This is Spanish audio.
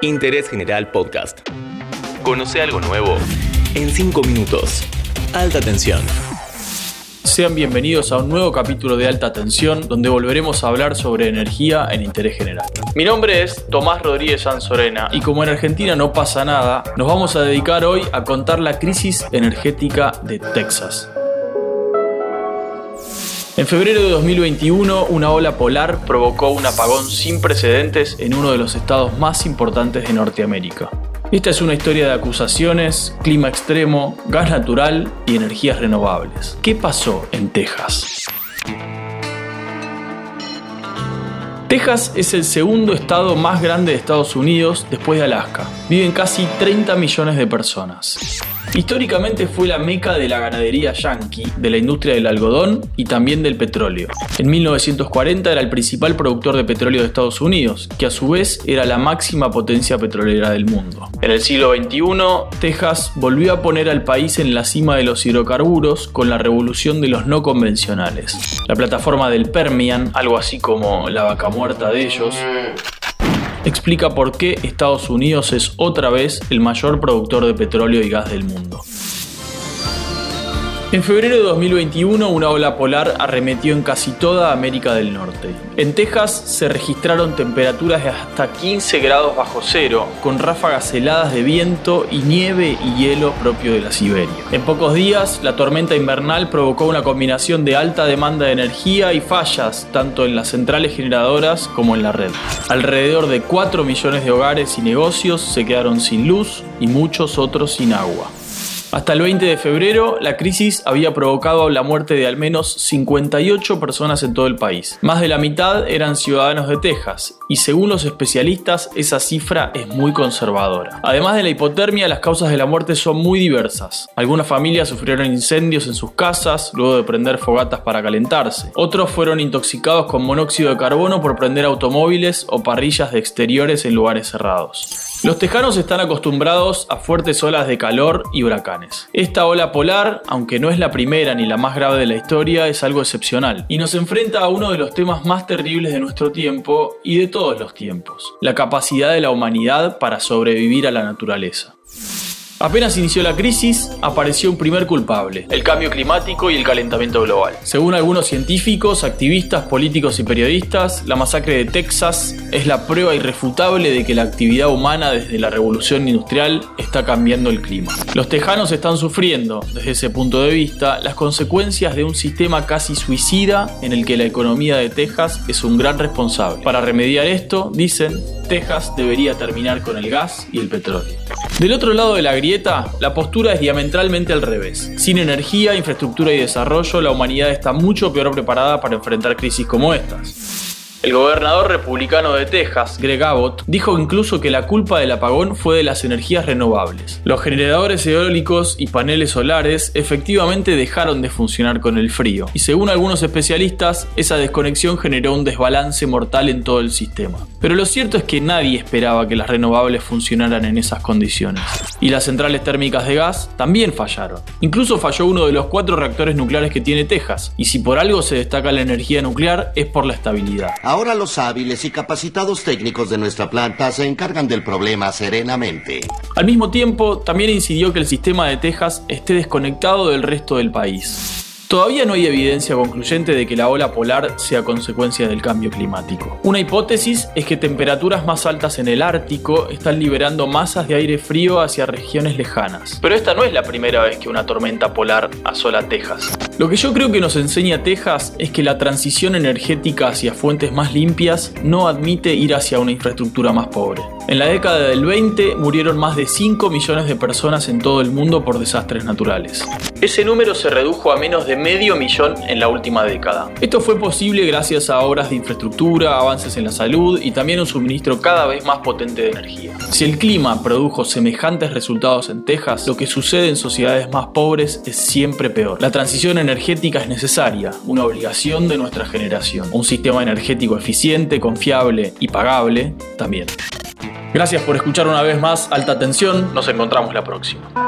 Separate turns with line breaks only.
Interés General Podcast. Conoce algo nuevo en 5 minutos. Alta tensión.
Sean bienvenidos a un nuevo capítulo de Alta Tensión, donde volveremos a hablar sobre energía en interés general. Mi nombre es Tomás Rodríguez Sanzorena y como en Argentina no pasa nada, nos vamos a dedicar hoy a contar la crisis energética de Texas. En febrero de 2021, una ola polar provocó un apagón sin precedentes en uno de los estados más importantes de Norteamérica. Esta es una historia de acusaciones, clima extremo, gas natural y energías renovables. ¿Qué pasó en Texas? Texas es el segundo estado más grande de Estados Unidos después de Alaska. Viven casi 30 millones de personas. Históricamente fue la meca de la ganadería yankee, de la industria del algodón y también del petróleo. En 1940 era el principal productor de petróleo de Estados Unidos, que a su vez era la máxima potencia petrolera del mundo. En el siglo XXI, Texas volvió a poner al país en la cima de los hidrocarburos con la revolución de los no convencionales. La plataforma del Permian, algo así como la vaca muerta de ellos, explica por qué Estados Unidos es otra vez el mayor productor de petróleo y gas del mundo. En febrero de 2021 una ola polar arremetió en casi toda América del Norte. En Texas se registraron temperaturas de hasta 15 grados bajo cero, con ráfagas heladas de viento y nieve y hielo propio de la Siberia. En pocos días, la tormenta invernal provocó una combinación de alta demanda de energía y fallas, tanto en las centrales generadoras como en la red. Alrededor de 4 millones de hogares y negocios se quedaron sin luz y muchos otros sin agua. Hasta el 20 de febrero, la crisis había provocado la muerte de al menos 58 personas en todo el país. Más de la mitad eran ciudadanos de Texas, y según los especialistas, esa cifra es muy conservadora. Además de la hipotermia, las causas de la muerte son muy diversas. Algunas familias sufrieron incendios en sus casas luego de prender fogatas para calentarse. Otros fueron intoxicados con monóxido de carbono por prender automóviles o parrillas de exteriores en lugares cerrados. Los tejanos están acostumbrados a fuertes olas de calor y huracanes. Esta ola polar, aunque no es la primera ni la más grave de la historia, es algo excepcional y nos enfrenta a uno de los temas más terribles de nuestro tiempo y de todos los tiempos, la capacidad de la humanidad para sobrevivir a la naturaleza. Apenas inició la crisis, apareció un primer culpable, el cambio climático y el calentamiento global. Según algunos científicos, activistas, políticos y periodistas, la masacre de Texas es la prueba irrefutable de que la actividad humana desde la revolución industrial está cambiando el clima. Los tejanos están sufriendo, desde ese punto de vista, las consecuencias de un sistema casi suicida en el que la economía de Texas es un gran responsable. Para remediar esto, dicen, Texas debería terminar con el gas y el petróleo. Del otro lado de la grieta, la postura es diametralmente al revés. Sin energía, infraestructura y desarrollo, la humanidad está mucho peor preparada para enfrentar crisis como estas. El gobernador republicano de Texas, Greg Abbott, dijo incluso que la culpa del apagón fue de las energías renovables. Los generadores eólicos y paneles solares efectivamente dejaron de funcionar con el frío, y según algunos especialistas, esa desconexión generó un desbalance mortal en todo el sistema. Pero lo cierto es que nadie esperaba que las renovables funcionaran en esas condiciones. Y las centrales térmicas de gas también fallaron. Incluso falló uno de los cuatro reactores nucleares que tiene Texas, y si por algo se destaca la energía nuclear es por la estabilidad.
Ahora los hábiles y capacitados técnicos de nuestra planta se encargan del problema serenamente.
Al mismo tiempo, también incidió que el sistema de Texas esté desconectado del resto del país. Todavía no hay evidencia concluyente de que la ola polar sea consecuencia del cambio climático. Una hipótesis es que temperaturas más altas en el Ártico están liberando masas de aire frío hacia regiones lejanas. Pero esta no es la primera vez que una tormenta polar asola Texas. Lo que yo creo que nos enseña Texas es que la transición energética hacia fuentes más limpias no admite ir hacia una infraestructura más pobre. En la década del 20 murieron más de 5 millones de personas en todo el mundo por desastres naturales. Ese número se redujo a menos de medio millón en la última década. Esto fue posible gracias a obras de infraestructura, avances en la salud y también un suministro cada vez más potente de energía. Si el clima produjo semejantes resultados en Texas, lo que sucede en sociedades más pobres es siempre peor. La transición energética es necesaria, una obligación de nuestra generación. Un sistema energético eficiente, confiable y pagable también. Gracias por escuchar una vez más Alta Tensión, nos encontramos la próxima.